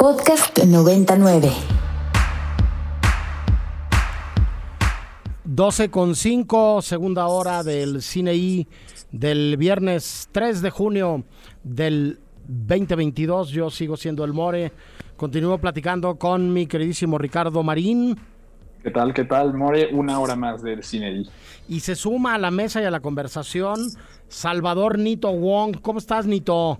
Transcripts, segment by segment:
Podcast 99. 12 con 5, segunda hora del Cine I del viernes 3 de junio del 2022. Yo sigo siendo el More. Continúo platicando con mi queridísimo Ricardo Marín. ¿Qué tal? ¿Qué tal, More? Una hora más del Cine I. Y se suma a la mesa y a la conversación Salvador Nito Wong. ¿Cómo estás, Nito?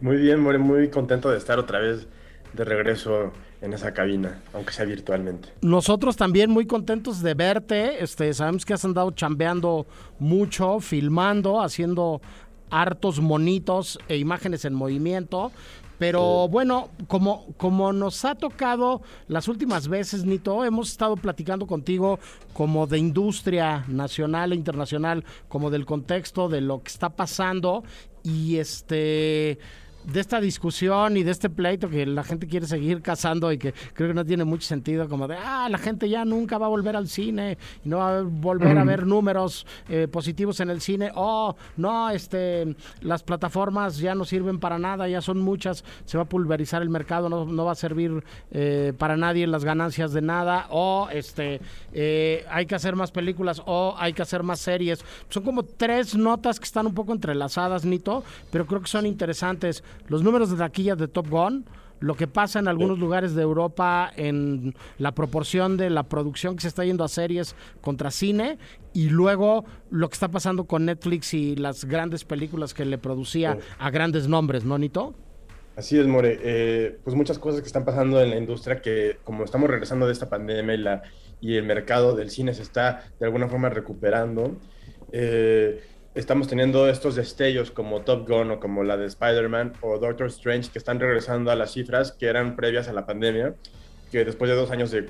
Muy bien, More. Muy contento de estar otra vez de regreso en esa cabina, aunque sea virtualmente. Nosotros también muy contentos de verte. Este, sabemos que has andado chambeando mucho, filmando, haciendo hartos monitos e imágenes en movimiento. Pero bueno, como, como nos ha tocado las últimas veces, Nito, hemos estado platicando contigo como de industria nacional e internacional, como del contexto de lo que está pasando. Y este de esta discusión y de este pleito que la gente quiere seguir cazando y que creo que no tiene mucho sentido, como de, ah, la gente ya nunca va a volver al cine y no va a volver a ver números eh, positivos en el cine, oh, no, este, las plataformas ya no sirven para nada, ya son muchas, se va a pulverizar el mercado, no, no va a servir eh, para nadie las ganancias de nada, o este, eh, hay que hacer más películas, o hay que hacer más series. Son como tres notas que están un poco entrelazadas, Nito, pero creo que son interesantes los números de taquillas de Top Gun, lo que pasa en algunos lugares de Europa en la proporción de la producción que se está yendo a series contra cine y luego lo que está pasando con Netflix y las grandes películas que le producía a grandes nombres, ¿no, Nito? Así es, More. Eh, pues muchas cosas que están pasando en la industria que como estamos regresando de esta pandemia y, la, y el mercado del cine se está de alguna forma recuperando. Eh, estamos teniendo estos destellos como Top Gun o como la de Spider-Man o Doctor Strange que están regresando a las cifras que eran previas a la pandemia, que después de dos años de,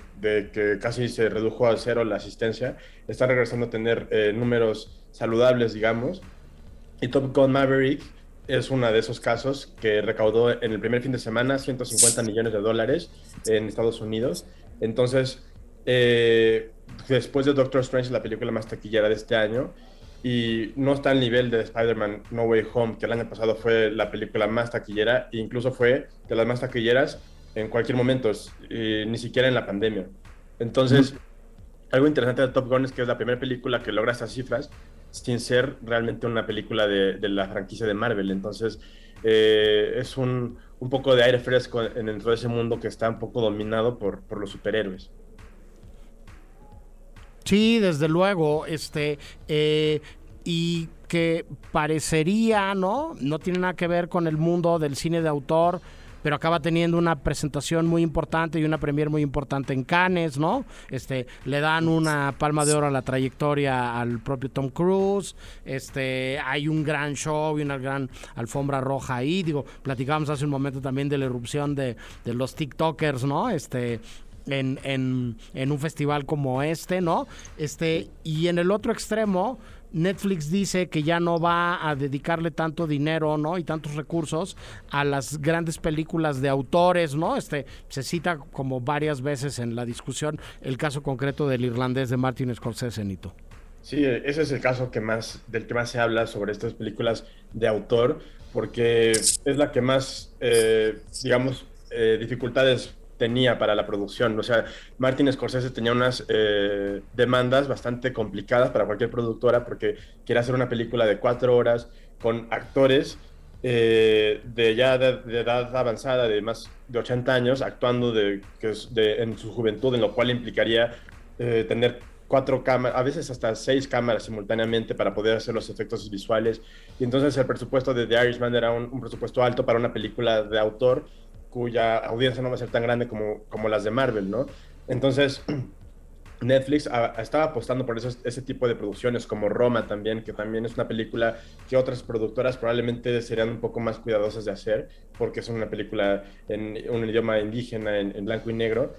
que casi se redujo a cero la asistencia, están regresando a tener eh, números saludables, digamos. Y Top Gun Maverick es uno de esos casos que recaudó en el primer fin de semana 150 millones de dólares en Estados Unidos. Entonces, eh, después de Doctor Strange, la película más taquillera de este año, y no está al nivel de Spider-Man No Way Home, que el año pasado fue la película más taquillera e incluso fue de las más taquilleras en cualquier momento, ni siquiera en la pandemia. Entonces, algo interesante de Top Gun es que es la primera película que logra esas cifras sin ser realmente una película de, la franquicia de Marvel. Entonces, eh, es un, un, poco de aire fresco dentro de ese mundo que está un poco dominado por, por los superhéroes. Sí, desde luego, este, eh, y que parecería, ¿no? No tiene nada que ver con el mundo del cine de autor, pero acaba teniendo una presentación muy importante y una premier muy importante en Cannes, ¿no? Este, le dan una palma de oro a la trayectoria al propio Tom Cruise, este, hay un gran show y una gran alfombra roja ahí, digo, platicábamos hace un momento también de la erupción de, de los TikTokers, ¿no? Este, en, un festival como este, ¿no? Este, y en el otro extremo, Netflix dice que ya no va a dedicarle tanto dinero, ¿no? Y tantos recursos a las grandes películas de autores, ¿no? Este se cita como varias veces en la discusión el caso concreto del irlandés de Martin Scorsese, Nito. Sí, ese es el caso que más del que más se habla sobre estas películas de autor, porque es la que más, eh, digamos, eh, dificultades tenía para la producción. O sea, Martin Scorsese tenía unas eh, demandas bastante complicadas para cualquier productora porque quiere hacer una película de cuatro horas con actores eh, de ya de, edad avanzada, de más de 80 años, actuando de, en su juventud, en lo cual implicaría eh, tener cuatro cámaras, a veces hasta seis cámaras simultáneamente para poder hacer los efectos visuales. Y entonces el presupuesto de The Irishman era un presupuesto alto para una película de autor cuya audiencia no va a ser tan grande como, como las de Marvel, ¿no? Entonces, Netflix estaba apostando por ese tipo de producciones, como Roma también, que también es una película que otras productoras probablemente serían un poco más cuidadosas de hacer, porque es una película en un idioma indígena, en, blanco y negro,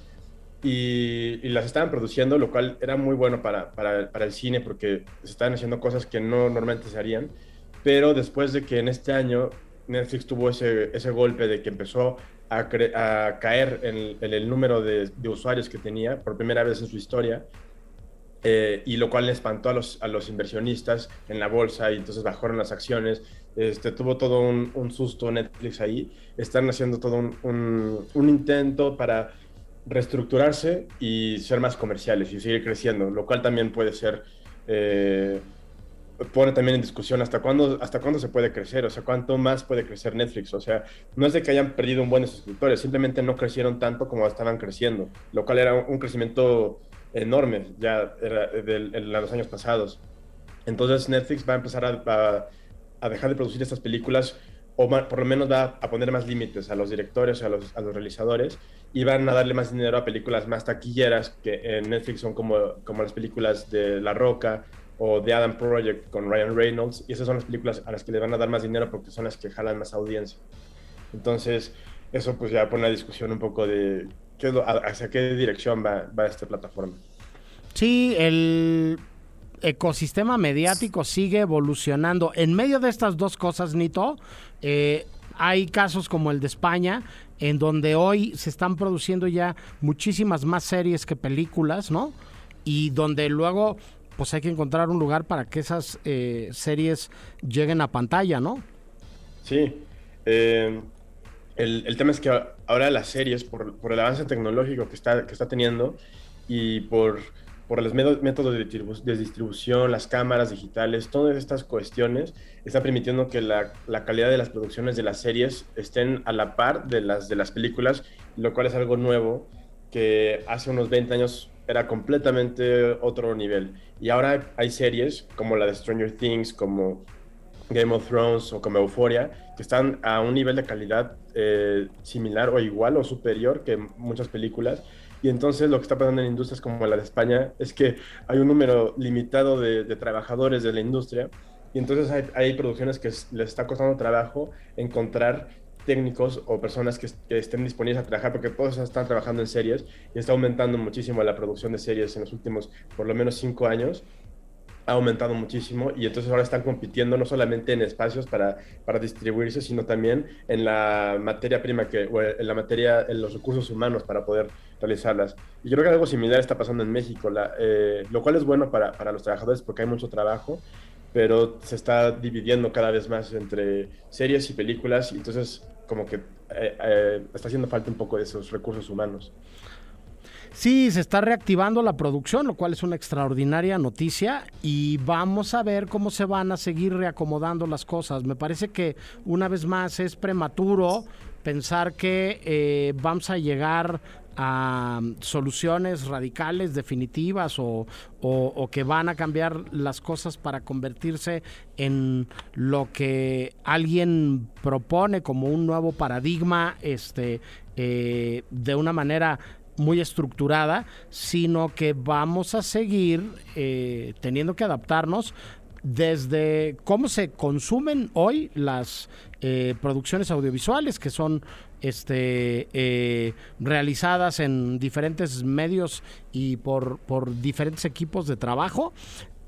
y, las estaban produciendo, lo cual era muy bueno para, para, para el cine, porque se estaban haciendo cosas que no normalmente se harían, pero después de que en este año Netflix tuvo ese, ese golpe de que empezó a, caer en, el número de, usuarios que tenía por primera vez en su historia. eh, y lo cual espantó a los, a los inversionistas en la bolsa y entonces bajaron las acciones. Este, tuvo todo un, un susto Netflix ahí. Están haciendo todo un, un, intento para reestructurarse y ser más comerciales y seguir creciendo, lo cual también puede ser... Eh, pone también en discusión hasta cuándo, hasta cuándo se puede crecer, o sea, cuánto más puede crecer Netflix. O sea, no es de que hayan perdido un buen suscriptores, simplemente no crecieron tanto como estaban creciendo, lo cual era un crecimiento enorme ya en los años pasados. Entonces Netflix va a empezar a, a, dejar de producir estas películas o por lo menos va a poner más límites a los directores, a los, a los realizadores y van a darle más dinero a películas más taquilleras que en Netflix son como, como las películas de La Roca, o The Adam Project con Ryan Reynolds, y esas son las películas a las que le van a dar más dinero porque son las que jalan más audiencia. Entonces, eso pues ya pone la discusión un poco de hacia qué dirección va, va esta plataforma. Sí, el ecosistema mediático sigue evolucionando. En medio de estas dos cosas, Nito, eh, hay casos como el de España, en donde hoy se están produciendo ya muchísimas más series que películas, ¿no? Y donde luego pues hay que encontrar un lugar para que esas eh, series lleguen a pantalla, ¿no? Sí. Eh, el, tema es que ahora las series, por, el avance tecnológico que está, que está teniendo y por, por los métodos de, de, distribución, las cámaras digitales, todas estas cuestiones están permitiendo que la, la, calidad de las producciones de las series estén a la par de las de las películas, lo cual es algo nuevo que hace unos 20 años era completamente otro nivel. Y ahora hay series como la de Stranger Things, como Game of Thrones o como Euphoria, que están a un nivel de calidad eh, similar o igual o superior que muchas películas. Y entonces lo que está pasando en industrias como la de España es que hay un número limitado de, trabajadores de la industria y entonces hay, hay producciones que les está costando trabajo encontrar técnicos o personas que, estén disponibles a trabajar, porque todos están trabajando en series y está aumentando muchísimo la producción de series en los últimos por lo menos cinco años. Ha aumentado muchísimo y entonces ahora están compitiendo no solamente en espacios para, para distribuirse, sino también en la materia prima, que, o en la materia, en los recursos humanos para poder realizarlas. Y creo que algo similar está pasando en México, la, eh, lo cual es bueno para, para los trabajadores porque hay mucho trabajo, pero se está dividiendo cada vez más entre series y películas y entonces como que eh, eh, está haciendo falta un poco de esos recursos humanos. Sí, se está reactivando la producción, lo cual es una extraordinaria noticia y vamos a ver cómo se van a seguir reacomodando las cosas. Me parece que una vez más es prematuro pensar que eh, vamos a llegar a soluciones radicales, definitivas o, que van a cambiar las cosas para convertirse en lo que alguien propone como un nuevo paradigma este, eh, de una manera muy estructurada, sino que vamos a seguir eh, teniendo que adaptarnos desde cómo se consumen hoy las eh, producciones audiovisuales, que son este, eh, realizadas en diferentes medios y por, por diferentes equipos de trabajo,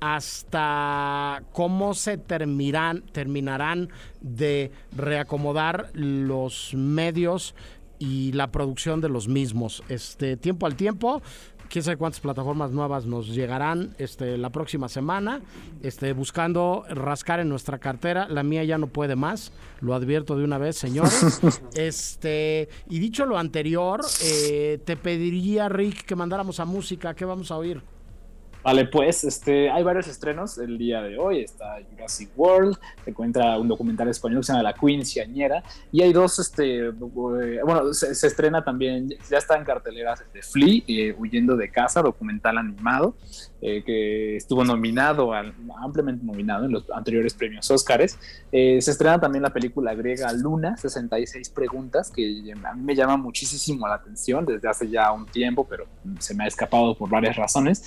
hasta cómo se terminarán, terminarán de reacomodar los medios y la producción de los mismos. Este tiempo al tiempo, quién sabe cuántas plataformas nuevas nos llegarán este, la próxima semana, este, buscando rascar en nuestra cartera. La mía ya no puede más, lo advierto de una vez, señores. este, y dicho lo anterior, eh, te pediría, Rick, que mandáramos a música. ¿Qué vamos a oír? Vale, pues este, hay varios estrenos el día de hoy. Está Jurassic World, se encuentra un documental español que se llama La Queen Ciañera. Y hay dos, este, bueno, se, estrena también, ya está en carteleras este, Flea, eh, Huyendo de Casa, documental animado. Eh, que estuvo nominado, ampliamente nominado en los anteriores premios Óscares. Eh, se estrena también la película griega Luna, 66 preguntas, que a mí me llama muchísimo la atención desde hace ya un tiempo, pero se me ha escapado por varias razones.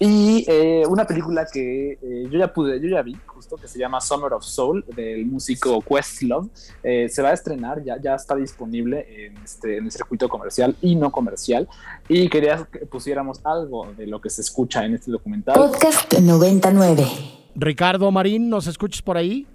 Y eh, una película que yo ya pude, yo ya vi, justo, que se llama Summer of Soul, del músico Questlove. se va a estrenar, ya, ya está disponible en, este, en el circuito comercial y no comercial. Y quería que pusiéramos algo de lo que se escucha en este documental. Podcast 99. Ricardo Marín, ¿nos escuchas por ahí?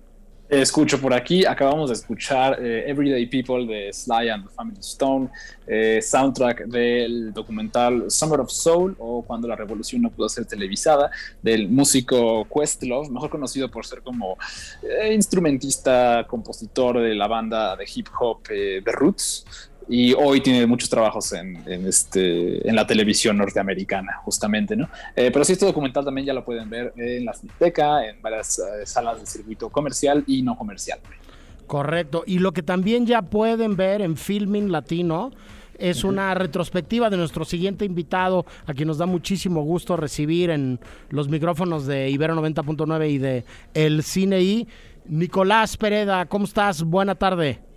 Escucho por aquí, acabamos de escuchar eh, Everyday People de Sly and the Family Stone, eh, soundtrack del documental Summer of Soul o Cuando la Revolución no pudo ser televisada, del músico Questlove, mejor conocido por ser como eh, instrumentista, compositor de la banda de hip hop The Roots y hoy tiene muchos trabajos en, este, en la televisión norteamericana, justamente, ¿no? Eh, pero sí, este documental también ya lo pueden ver en la Cinteca, en varias eh, salas de circuito comercial y no comercial. Correcto. Y lo que también ya pueden ver en Filming Latino es una retrospectiva de nuestro siguiente invitado, a quien nos da muchísimo gusto recibir en los micrófonos de Ibero 90.9 y de El Cine I. Nicolás Pereda, ¿cómo estás? Buena tarde.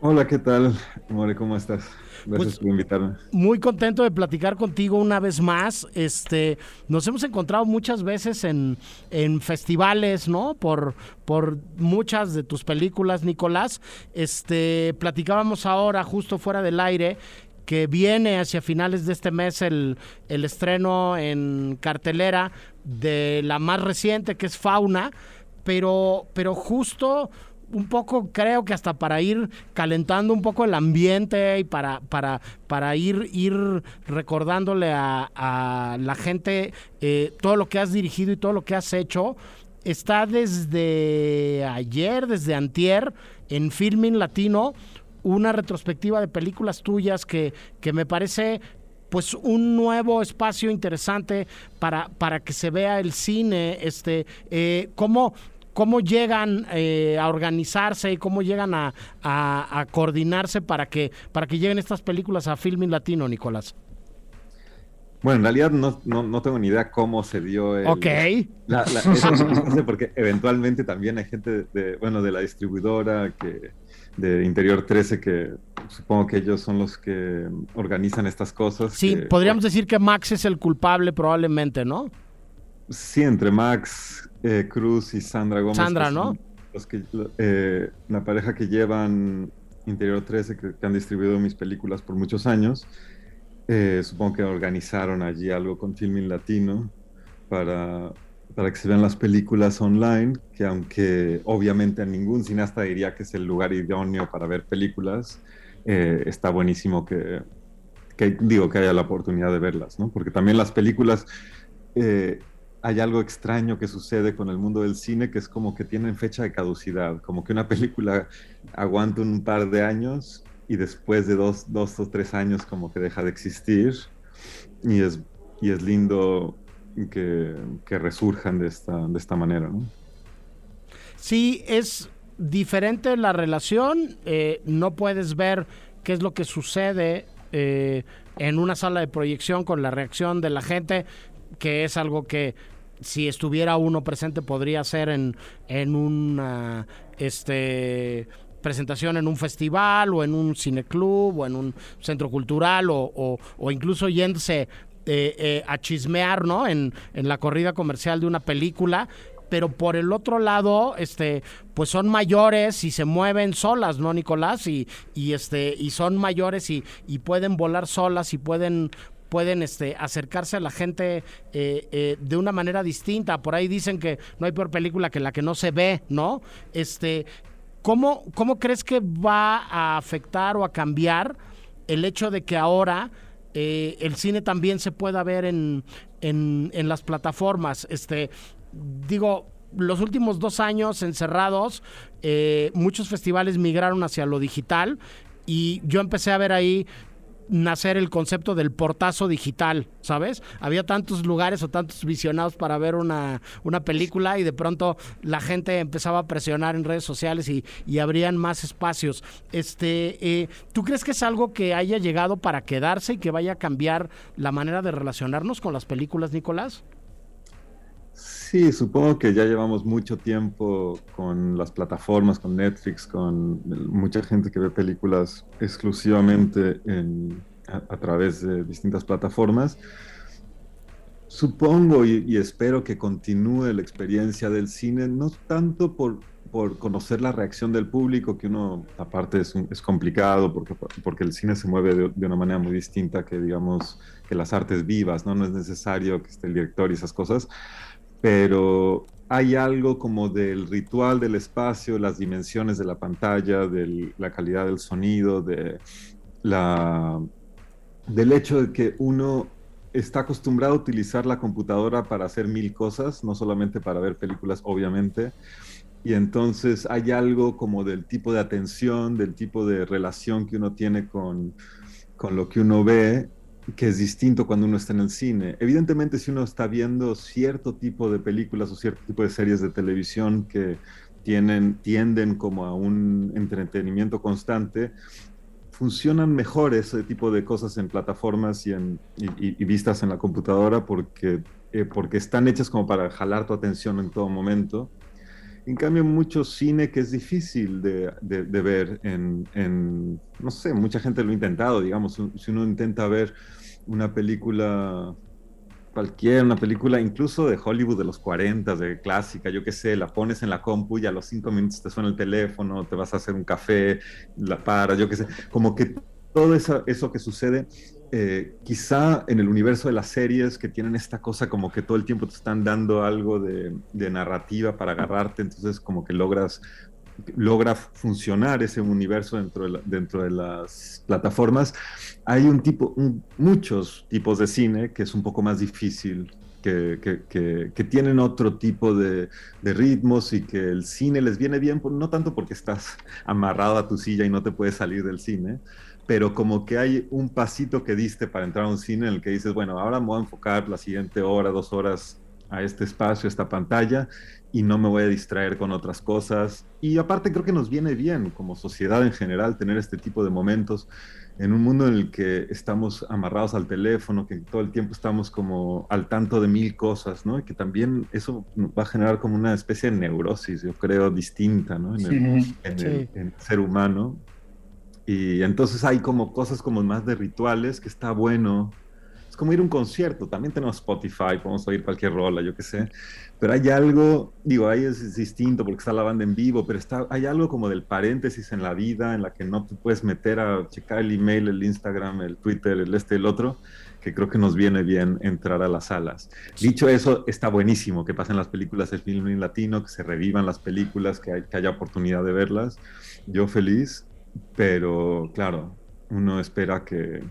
Hola, ¿qué tal? More, ¿cómo estás? Gracias Pues, por invitarme. Muy contento de platicar contigo una vez más. Este, nos hemos encontrado muchas veces en, en festivales, ¿no? Por, por muchas de tus películas, Nicolás. Este, platicábamos ahora, justo fuera del aire, que viene hacia finales de este mes el, el estreno en cartelera de la más reciente, que es Fauna, pero, pero justo un poco, creo que hasta para ir calentando un poco el ambiente y para, para, para ir, ir recordándole a, a la gente eh, todo lo que has dirigido y todo lo que has hecho. Está desde ayer, desde antier, en Filming Latino, una retrospectiva de películas tuyas que, que me parece pues un nuevo espacio interesante para, para que se vea el cine, este, eh, cómo, cómo llegan eh, a organizarse y cómo llegan a, a, a, coordinarse para que, para que lleguen estas películas a Filming Latino, Nicolás. Bueno, en realidad no, no, no tengo ni idea cómo se dio el, Ok. la, la, eso, porque eventualmente también hay gente de, bueno, de la distribuidora que de Interior 13 que supongo que ellos son los que organizan estas cosas. Sí, que, podríamos decir que Max es el culpable probablemente, ¿no? Sí, entre Max eh, Cruz y Sandra Gómez. Sandra, ¿no? Los que, eh, la pareja que llevan Interior 13, que, que, han distribuido mis películas por muchos años. Eh, supongo que organizaron allí algo con Filming Latino para, para que se vean las películas online, que aunque obviamente a ningún cineasta diría que es el lugar idóneo para ver películas, eh, está buenísimo que, que, digo, que haya la oportunidad de verlas, ¿no? Porque también las películas eh, hay algo extraño que sucede con el mundo del cine que es como que tienen fecha de caducidad, como que una película aguanta un par de años y después de dos, dos o tres años como que deja de existir y es, y es lindo que, que resurjan de esta, de esta manera. Sí, es diferente la relación, eh, no puedes ver qué es lo que sucede eh, en una sala de proyección con la reacción de la gente, que es algo que si estuviera uno presente podría ser en, en una este presentación en un festival o en un cineclub o en un centro cultural o, o, incluso yéndose eh, eh, a chismear ¿no? en, en la corrida comercial de una película pero por el otro lado, este, pues son mayores y se mueven solas, ¿no, Nicolás? Y, y este, y son mayores y, y pueden volar solas y pueden pueden este, acercarse a la gente eh, eh, de una manera distinta. Por ahí dicen que no hay peor película que la que no se ve, ¿no? Este, ¿cómo, ¿Cómo crees que va a afectar o a cambiar el hecho de que ahora eh, el cine también se pueda ver en, en, en las plataformas? Este, digo, los últimos dos años encerrados, muchos festivales migraron hacia lo digital y yo empecé a ver ahí nacer el concepto del portazo digital, ¿sabes? Había tantos lugares o tantos visionados para ver una, una película y de pronto la gente empezaba a presionar en redes sociales y, y habrían más espacios. Este, eh, ¿Tú crees que es algo que haya llegado para quedarse y que vaya a cambiar la manera de relacionarnos con las películas, Nicolás? Sí, supongo que ya llevamos mucho tiempo con las plataformas, con Netflix, con mucha gente que ve películas exclusivamente en, a, a, través de distintas plataformas. Supongo y, y, espero que continúe la experiencia del cine, no tanto por, por conocer la reacción del público, que uno aparte es, un, es complicado porque, porque el cine se mueve de, de, una manera muy distinta que, digamos, que las artes vivas, ¿no? No es necesario que esté el director y esas cosas pero hay algo como del ritual del espacio, las dimensiones de la pantalla, de la calidad del sonido, de la, del hecho de que uno está acostumbrado a utilizar la computadora para hacer mil cosas, no solamente para ver películas, obviamente. Y entonces hay algo como del tipo de atención, del tipo de relación que uno tiene con, con lo que uno ve, que es distinto cuando uno está en el cine. Evidentemente, si uno está viendo cierto tipo de películas o cierto tipo de series de televisión que tienen, tienden como a un entretenimiento constante, funcionan mejor ese tipo de cosas en plataformas y, en, vistas en la computadora porque, eh, porque están hechas como para jalar tu atención en todo momento. En cambio, mucho cine que es difícil de, de, ver en, en, no sé, mucha gente lo ha intentado, digamos, si uno intenta ver una película cualquier, una película incluso de Hollywood de los 40, de clásica, yo qué sé, la pones en la compu y a los cinco minutos te suena el teléfono, te vas a hacer un café, la paras, yo qué sé, como que todo eso, que sucede, eh, quizá en el universo de las series que tienen esta cosa como que todo el tiempo te están dando algo de narrativa para agarrarte, entonces como que logras logra funcionar ese universo dentro de, dentro de las plataformas. Hay un tipo, muchos tipos de cine que es un poco más difícil, que, que, que, tienen otro tipo de, de, ritmos y que el cine les viene bien, no tanto porque estás amarrado a tu silla y no te puedes salir del cine, pero como que hay un pasito que diste para entrar a un cine en el que dices, bueno, ahora me voy a enfocar la siguiente hora, dos horas a este espacio, a esta pantalla, y no me voy a distraer con otras cosas. Y aparte creo que nos viene bien como sociedad en general tener este tipo de momentos en un mundo en el que estamos amarrados al teléfono, que todo el tiempo estamos como al tanto de mil cosas, ¿no? Y que también eso va a generar como una especie de neurosis, yo creo, distinta, ¿no? En, el, en el ser humano. Y entonces hay como cosas como más de rituales que está bueno como ir a un concierto. También tenemos Spotify, podemos oír cualquier rola, yo qué sé. Pero hay algo, digo, ahí es, distinto porque está la banda en vivo, pero está, hay algo como del paréntesis en la vida en la que no te puedes meter a checar el email, el Instagram, el Twitter, el este, el otro, que creo que nos viene bien entrar a las salas. Dicho eso, está buenísimo que pasen las películas del film en latino, que se revivan las películas, que, que haya oportunidad de verlas. Yo feliz, pero claro, uno espera que,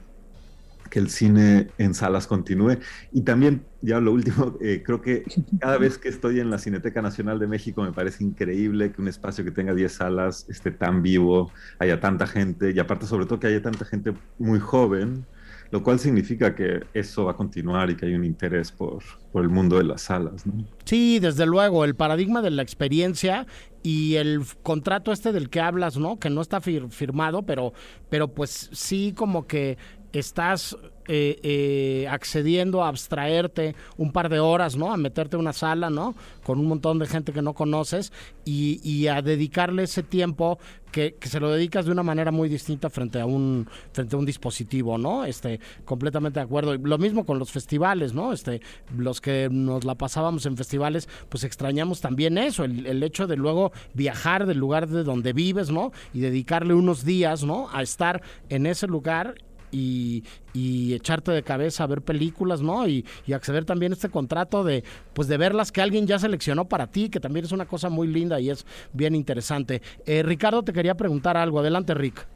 que el cine en salas continúe. Y también, ya lo último, eh, creo que cada vez que estoy en la Cineteca Nacional de México me parece increíble que un espacio que tenga 10 salas esté tan vivo, haya tanta gente y aparte sobre todo que haya tanta gente muy joven, lo cual significa que eso va a continuar y que hay un interés por, por el mundo de las salas. ¿no? Sí, desde luego, el paradigma de la experiencia y el contrato este del que hablas, ¿no? Que no está firmado, pero, pero pues sí como que estás eh, eh, accediendo a abstraerte un par de horas, ¿no? A meterte en una sala, ¿no? Con un montón de gente que no conoces y, a dedicarle ese tiempo que, se lo dedicas de una manera muy distinta frente a un frente a un dispositivo, ¿no? Este, completamente de acuerdo. Lo mismo con los festivales, ¿no? Este, los que nos la pasábamos en festivales, pues extrañamos también eso, el, el hecho de luego viajar del lugar de donde vives, ¿no? Y dedicarle unos días, ¿no? A estar en ese lugar y, echarte de cabeza a ver películas, ¿no? Y, acceder también a este contrato de, pues de verlas que alguien ya seleccionó para ti, que también es una cosa muy linda y es bien interesante. Eh, Ricardo, te quería preguntar algo. Adelante, Rick.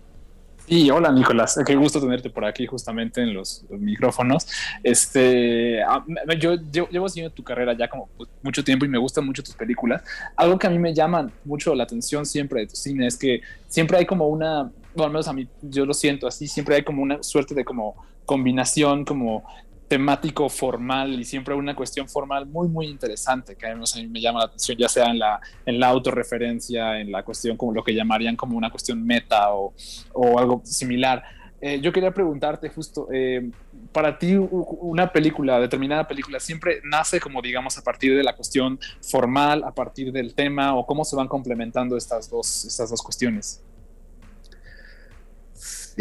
Sí, hola Nicolás, qué gusto tenerte por aquí justamente en los, micrófonos. Este, ah, yo, llevo siguiendo tu carrera ya como pues, mucho tiempo y me gustan mucho tus películas. Algo que a mí me llama mucho la atención siempre de tu cine es que siempre hay como una, bueno, al menos a mí yo lo siento así, siempre hay como una suerte de como combinación como temático formal y siempre una cuestión formal muy, muy interesante que a mí me llama la atención, ya sea en la, en la autorreferencia, en la cuestión como lo que llamarían como una cuestión meta o, o algo similar. Eh, yo quería preguntarte justo, eh, para ti una película, determinada película, siempre nace como digamos a partir de la cuestión formal, a partir del tema o cómo se van complementando estas dos, estas dos cuestiones?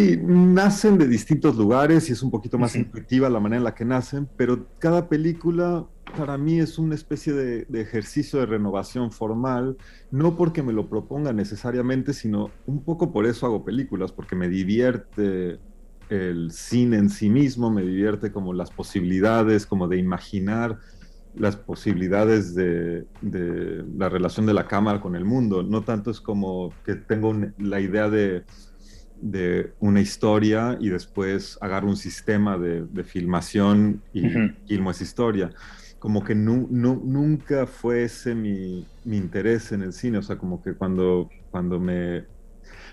Sí, nacen de distintos lugares y es un poquito más intuitiva la manera en la que nacen, pero cada película para mí es una especie de, ejercicio de renovación formal, no porque me lo proponga necesariamente, sino un poco por eso hago películas, porque me divierte el cine en sí mismo, me divierte como las posibilidades, como de imaginar las posibilidades de, la relación de la cámara con el mundo. No tanto es como que tengo la idea de, una historia y después agarro un sistema de, filmación y filmo esa historia. Como que nunca fue ese mi, interés en el cine. O sea, como que cuando, cuando me...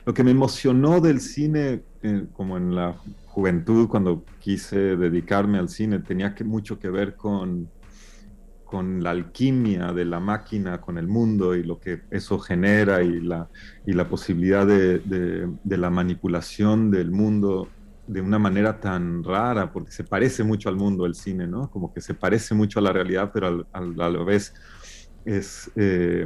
Lo que me emocionó del cine, eh, como en la juventud, cuando quise dedicarme al cine, tenía que, mucho que ver con con la alquimia de la máquina con el mundo y lo que eso genera y la, y la posibilidad de, de, la manipulación del mundo de una manera tan rara, porque se parece mucho al mundo el cine, ¿no? Como que se parece mucho a la realidad, pero a la vez es, eh,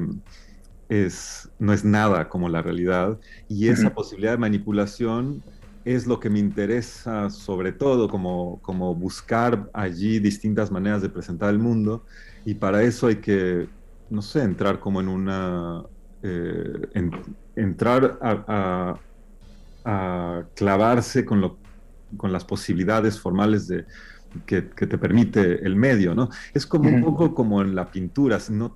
es, no es nada como la realidad. Y esa posibilidad de manipulación es lo que me interesa sobre todo, como, como buscar allí distintas maneras de presentar el mundo y para eso hay que, no sé, entrar como en una... Eh, entrar a, clavarse con, lo, con las posibilidades formales de, que, te permite el medio, ¿no? Es como un poco como en la pintura, si, no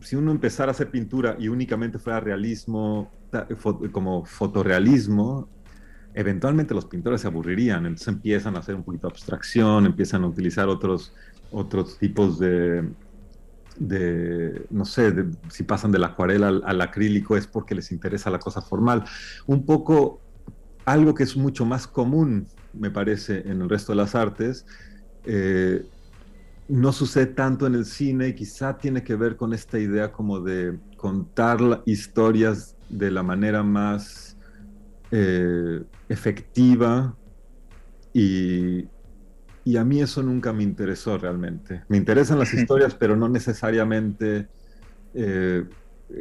si uno empezara a hacer pintura y únicamente fuera realismo, como fotorrealismo, eventualmente los pintores se aburrirían, entonces empiezan a hacer un poquito de abstracción, empiezan a utilizar otros otros tipos de, no sé, si pasan de la acuarela al, acrílico es porque les interesa la cosa formal. Un poco algo que es mucho más común, me parece, en el resto de las artes, eh, no sucede tanto en el cine y quizá tiene que ver con esta idea como de contar historias de la manera más eh, efectiva y, y a mí eso nunca me interesó realmente. Me interesan las historias, pero no necesariamente eh,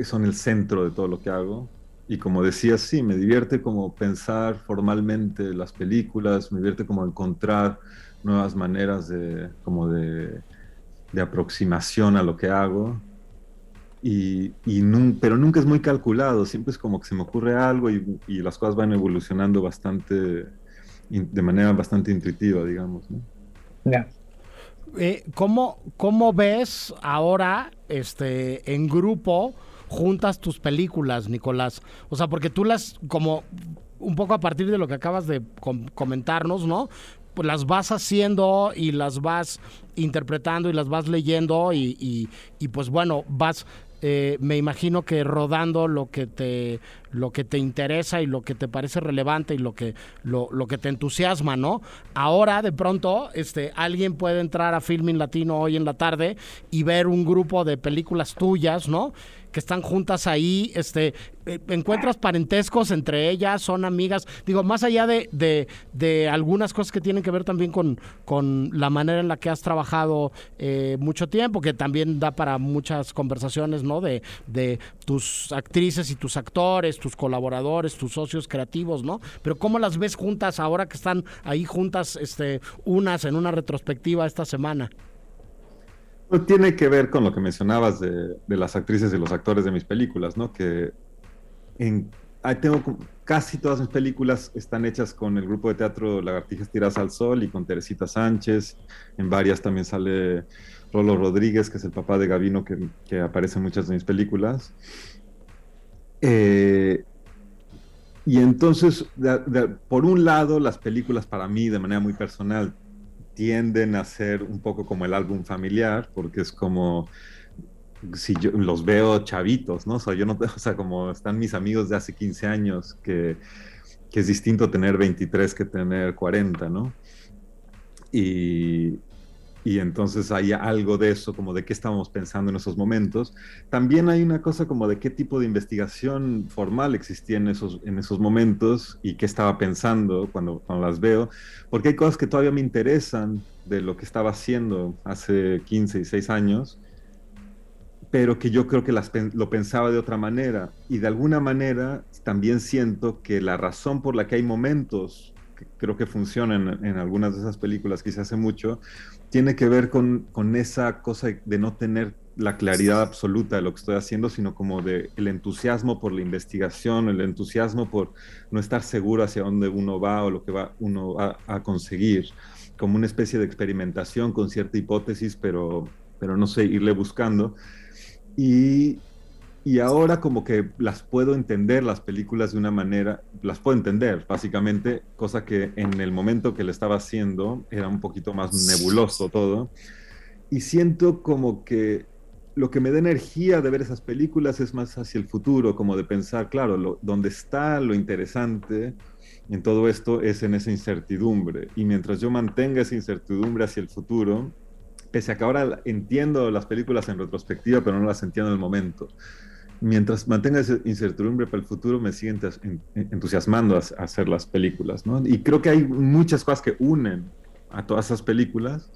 son el centro de todo lo que hago. Y como decía, sí, me divierte como pensar formalmente las películas, me divierte como encontrar nuevas maneras de, como de, aproximación a lo que hago. Y, pero nunca es muy calculado, siempre es como que se me ocurre algo y, y las cosas van evolucionando bastante, de manera bastante intuitiva, digamos. ¿no? Eh, ¿cómo, ¿Cómo ves ahora este, en grupo juntas tus películas, Nicolás? O sea, porque tú las, como un poco a partir de lo que acabas de comentarnos, ¿no? Pues las vas haciendo y las vas interpretando y las vas leyendo y, y, y pues bueno, vas eh, me imagino que rodando lo que te lo que te interesa y lo que te parece relevante y lo que lo, lo que te entusiasma, ¿no? Ahora de pronto este alguien puede entrar a Filming Latino hoy en la tarde y ver un grupo de películas tuyas, ¿no? Que están juntas ahí, este, eh, encuentras parentescos entre ellas, son amigas, digo, más allá de, de, algunas cosas que tienen que ver también con, con la manera en la que has trabajado eh, mucho tiempo, que también da para muchas conversaciones, ¿no? De, de tus actrices y tus actores, tus colaboradores, tus socios creativos, ¿no? Pero ¿cómo las ves juntas ahora que están ahí juntas, este, unas en una retrospectiva esta semana? Pues tiene que ver con lo que mencionabas de, las actrices y los actores de mis películas, ¿no? Que en, tengo casi todas mis películas están hechas con el grupo de teatro Lagartijas Tiras al Sol y con Teresita Sánchez. En varias también sale Rolo Rodríguez, que es el papá de Gavino, que, aparece en muchas de mis películas. Eh, y entonces, por un lado, las películas para mí, de manera muy personal, tienden a ser un poco como el álbum familiar, porque es como si yo los veo chavitos, ¿no? O sea, yo no, o sea, como están mis amigos de hace 15 años, que, que es distinto tener 23 que tener 40, ¿no? Y, y entonces hay algo de eso, como de qué estábamos pensando en esos momentos. También hay una cosa como de qué tipo de investigación formal existía en esos, en esos momentos y qué estaba pensando cuando, cuando las veo, porque hay cosas que todavía me interesan de lo que estaba haciendo hace 15 y 6 años, pero que yo creo que las, lo pensaba de otra manera. Y de alguna manera también siento que la razón por la que hay momentos que creo que funcionan en algunas de esas películas que se hace mucho, tiene que ver con, con, esa cosa de no tener la claridad absoluta de lo que estoy haciendo, sino como de el entusiasmo por la investigación, el entusiasmo por no estar seguro hacia dónde uno va o lo que va uno a, a conseguir, como una especie de experimentación con cierta hipótesis, pero, pero no sé, irle buscando. Y, y ahora como que las puedo entender las películas de una manera, las puedo entender básicamente, cosa que en el momento que le estaba haciendo era un poquito más nebuloso todo. Y siento como que lo que me da energía de ver esas películas es más hacia el futuro, como de pensar, claro, lo, donde está lo interesante en todo esto es en esa incertidumbre. Y mientras yo mantenga esa incertidumbre hacia el futuro, pese a que ahora entiendo las películas en retrospectiva, pero no las entiendo en el momento, mientras mantenga esa incertidumbre para el futuro, me siguen entusiasmando a, hacer las películas. ¿no? Y creo que hay muchas cosas que unen a todas esas películas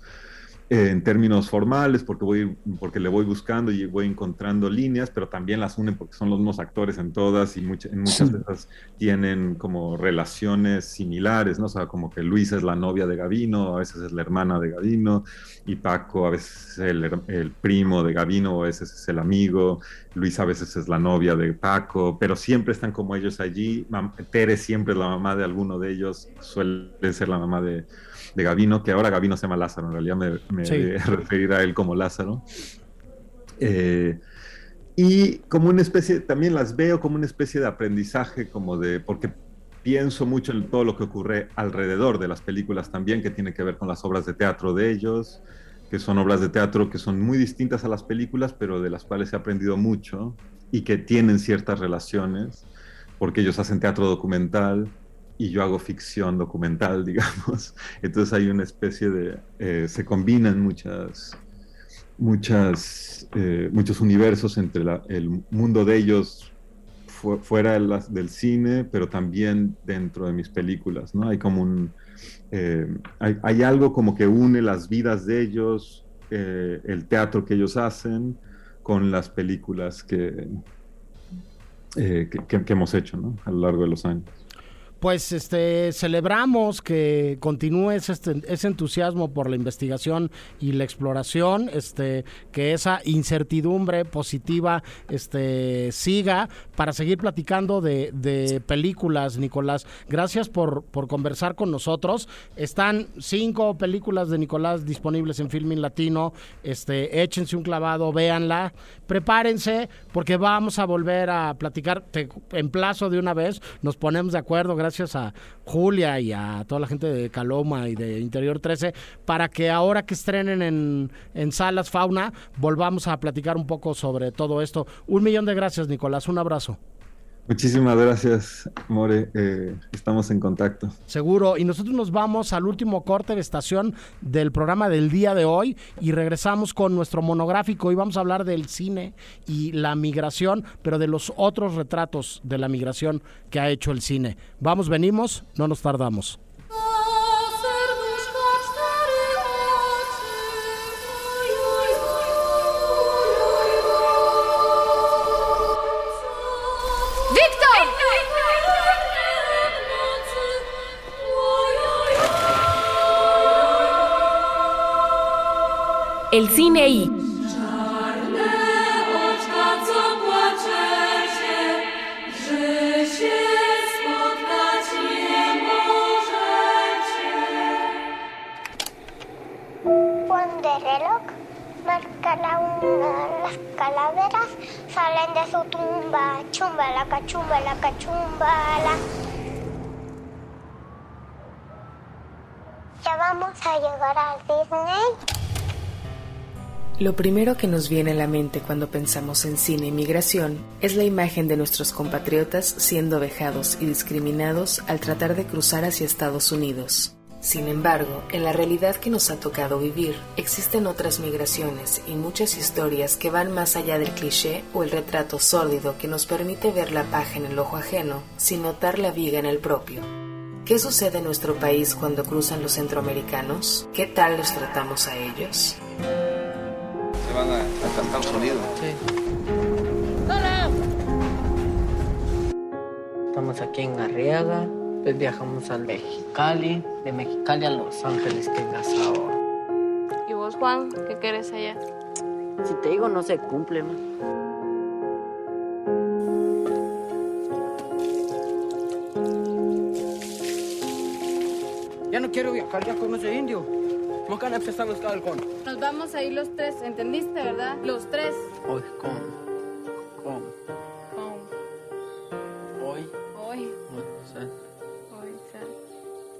en términos formales, porque, voy, porque le voy buscando y voy encontrando líneas, pero también las unen porque son los mismos actores en todas y en muchas de esas tienen como relaciones similares, ¿no? O sea, como que Luisa es la novia de Gavino, a veces es la hermana de Gavino, y Paco a veces es el, el primo de Gavino, a veces es el amigo, Luisa a veces es la novia de Paco, pero siempre están como ellos allí. Tere siempre es la mamá de alguno de ellos, suele ser la mamá de de Gavino, que ahora Gavino se llama Lázaro, en realidad me, me referir a él como Lázaro. Eh, y como una especie, también las veo como una especie de aprendizaje, como de, porque pienso mucho en todo lo que ocurre alrededor de las películas también, que tiene que ver con las obras de teatro de ellos, que son obras de teatro que son muy distintas a las películas, pero de las cuales he aprendido mucho y que tienen ciertas relaciones, porque ellos hacen teatro documental, y yo hago ficción documental, digamos. Entonces hay una especie de, eh, se combinan muchas, muchas, eh, muchos universos entre el mundo de ellos fuera del cine, pero también dentro de mis películas, ¿no? Hay como un, eh, hay, algo como que une las vidas de ellos, el teatro que ellos hacen, con las películas que, que, que hemos hecho, ¿no? A lo largo de los años pues este celebramos que continúes este, ese entusiasmo por la investigación y la exploración, este, que esa incertidumbre positiva este, siga para seguir platicando de, películas, Nicolás. Gracias por, por, conversar con nosotros. Están cinco películas de Nicolás disponibles en Filming Latino. Este, échense un clavado, véanla, prepárense, porque vamos a volver a platicar. Te emplazo de una vez, nos ponemos de acuerdo a Julia y a toda la gente de Caloma y de Interior 13, para que ahora que estrenen en, en salas Fauna, volvamos a platicar un poco sobre todo esto. Un millón de gracias, Nicolás. Un abrazo. Muchísimas gracias, More. Eh, estamos en contacto. Seguro. Y nosotros nos vamos al último corte de estación del programa del día de hoy y regresamos con nuestro monográfico y vamos a hablar del cine y la migración, pero de los otros retratos de la migración que ha hecho el cine. Vamos, venimos, no nos tardamos. El cine y Juan de reloj marca la una, las calaveras salen de su tumba, chumba la cachumba la cachumba la. Ya vamos a llegar al Disney. Lo primero que nos viene a la mente cuando pensamos en cine y migración es la imagen de nuestros compatriotas siendo vejados y discriminados al tratar de cruzar hacia Estados Unidos. Sin embargo, en la realidad que nos ha tocado vivir, existen otras migraciones y muchas historias que van más allá del cliché o el retrato sórdido que nos permite ver la paja en el ojo ajeno sin notar la viga en el propio. ¿Qué sucede en nuestro país cuando cruzan los centroamericanos? ¿Qué tal los tratamos a ellos? Van a, Estados Unidos. Sí. ¡Hola! Estamos aquí en Arriaga, pues viajamos a Mexicali, de Mexicali a Los Ángeles, que es ahora. ¿Y vos, Juan, qué querés allá? Si te digo, no se cumple, ¿no? Ya no quiero viajar ya con ese indio. Mukhang nagsasama sa kalkon. Nos vamos a ir los tres, ¿entendiste, verdad? Los tres. Hoy, con. Con. Con. Hoy. Hoy. Hoy, sal.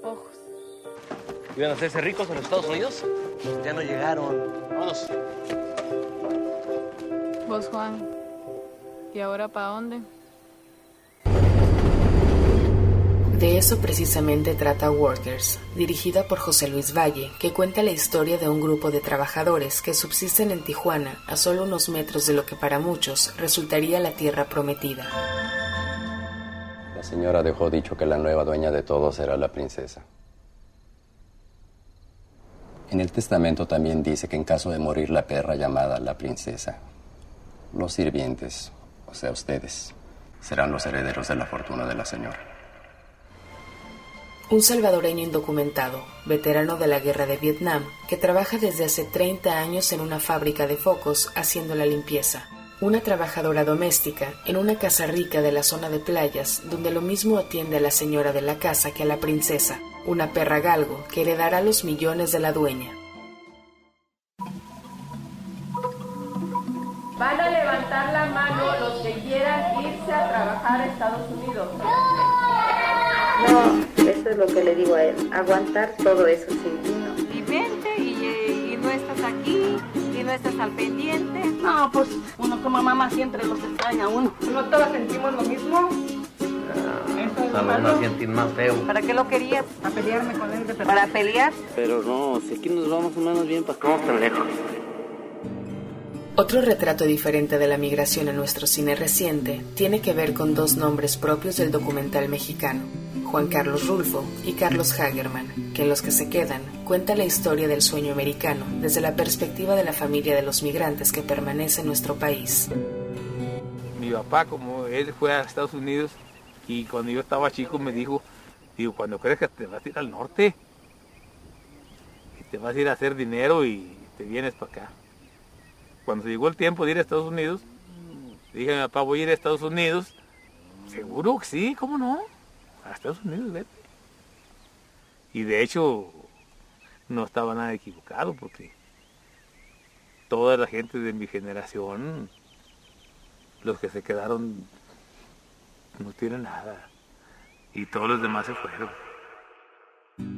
Ojos. ¿Iban a hacerse ricos en los Estados Unidos? Ya no llegaron. Vámonos. Vos, Juan. ¿Y ahora para dónde? De eso precisamente trata Workers, dirigida por José Luis Valle, que cuenta la historia de un grupo de trabajadores que subsisten en Tijuana, a solo unos metros de lo que para muchos resultaría la tierra prometida. La señora dejó dicho que la nueva dueña de todo será la princesa. En el testamento también dice que en caso de morir la perra llamada la princesa, los sirvientes, o sea ustedes, serán los herederos de la fortuna de la señora. Un salvadoreño indocumentado, veterano de la guerra de Vietnam, que trabaja desde hace 30 años en una fábrica de focos haciendo la limpieza. Una trabajadora doméstica en una casa rica de la zona de playas, donde lo mismo atiende a la señora de la casa que a la princesa, una perra galgo que heredará los millones de la dueña. Van a levantar la mano los que quieran irse a trabajar a Estados Unidos. No, eso es lo que le digo a él, aguantar todo eso sin ti, ¿no? Y vente y, y no estás aquí y no estás al pendiente. No, pues uno como mamá siempre los extraña a uno. ¿No todos sentimos lo mismo? A ver, no sienten más feo. ¿Para qué lo querías? ¿Para pelearme con él de ¿Para pelear? Pero no, si aquí nos vamos menos bien, ¿para qué vamos tan lejos? Otro retrato diferente de la migración en nuestro cine reciente tiene que ver con dos nombres propios del documental mexicano, Juan Carlos Rulfo y Carlos Hagerman, que en los que se quedan cuenta la historia del sueño americano desde la perspectiva de la familia de los migrantes que permanece en nuestro país. Mi papá, como él fue a Estados Unidos y cuando yo estaba chico me dijo, digo, cuando que te vas a ir al norte, y te vas a ir a hacer dinero y te vienes para acá. Cuando llegó el tiempo de ir a Estados Unidos, dije a mi papá, voy a ir a Estados Unidos. Seguro que sí, ¿cómo no? A Estados Unidos, vete. Y de hecho, no estaba nada equivocado porque toda la gente de mi generación, los que se quedaron, no tienen nada. Y todos los demás se fueron.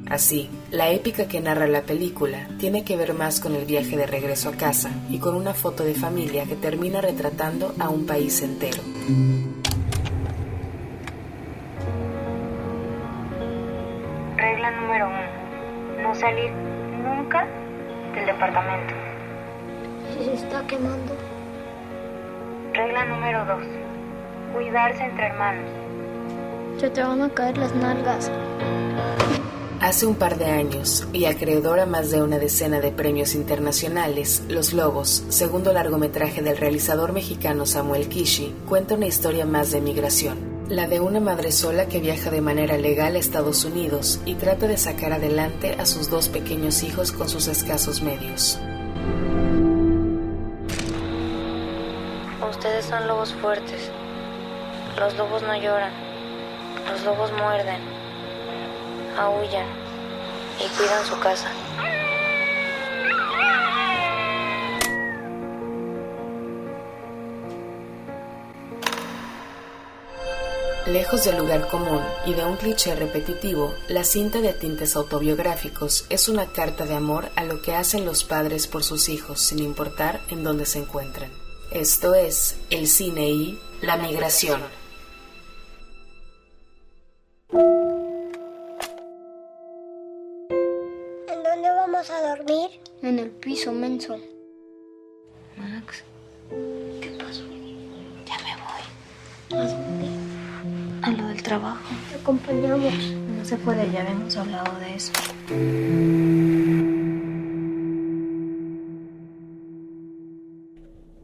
Así, la épica que narra la película tiene que ver más con el viaje de regreso a casa y con una foto de familia que termina retratando a un país entero. Salir nunca del departamento. Si se está quemando. Regla número dos. Cuidarse entre hermanos. Se te van a caer las nalgas. Hace un par de años, y acreedor a más de una decena de premios internacionales, Los Lobos, segundo largometraje del realizador mexicano Samuel Kishi, cuenta una historia más de migración, la de una madre sola que viaja de manera legal a Estados Unidos y trata de sacar adelante a sus dos pequeños hijos con sus escasos medios. Ustedes son lobos fuertes. Los lobos no lloran. Los lobos muerden, aullan y cuidan su casa. Lejos del lugar común y de un cliché repetitivo, la cinta de tintes autobiográficos es una carta de amor a lo que hacen los padres por sus hijos sin importar en dónde se encuentran. Esto es el cine y la migración. ¿En dónde vamos a dormir? En el piso, menso. Trabajo. Te acompañamos. No se puede, ya habíamos hablado de eso.